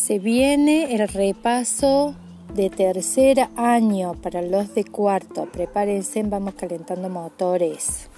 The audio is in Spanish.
Se viene el repaso de tercer año para los de cuarto. Prepárense, vamos calentando motores.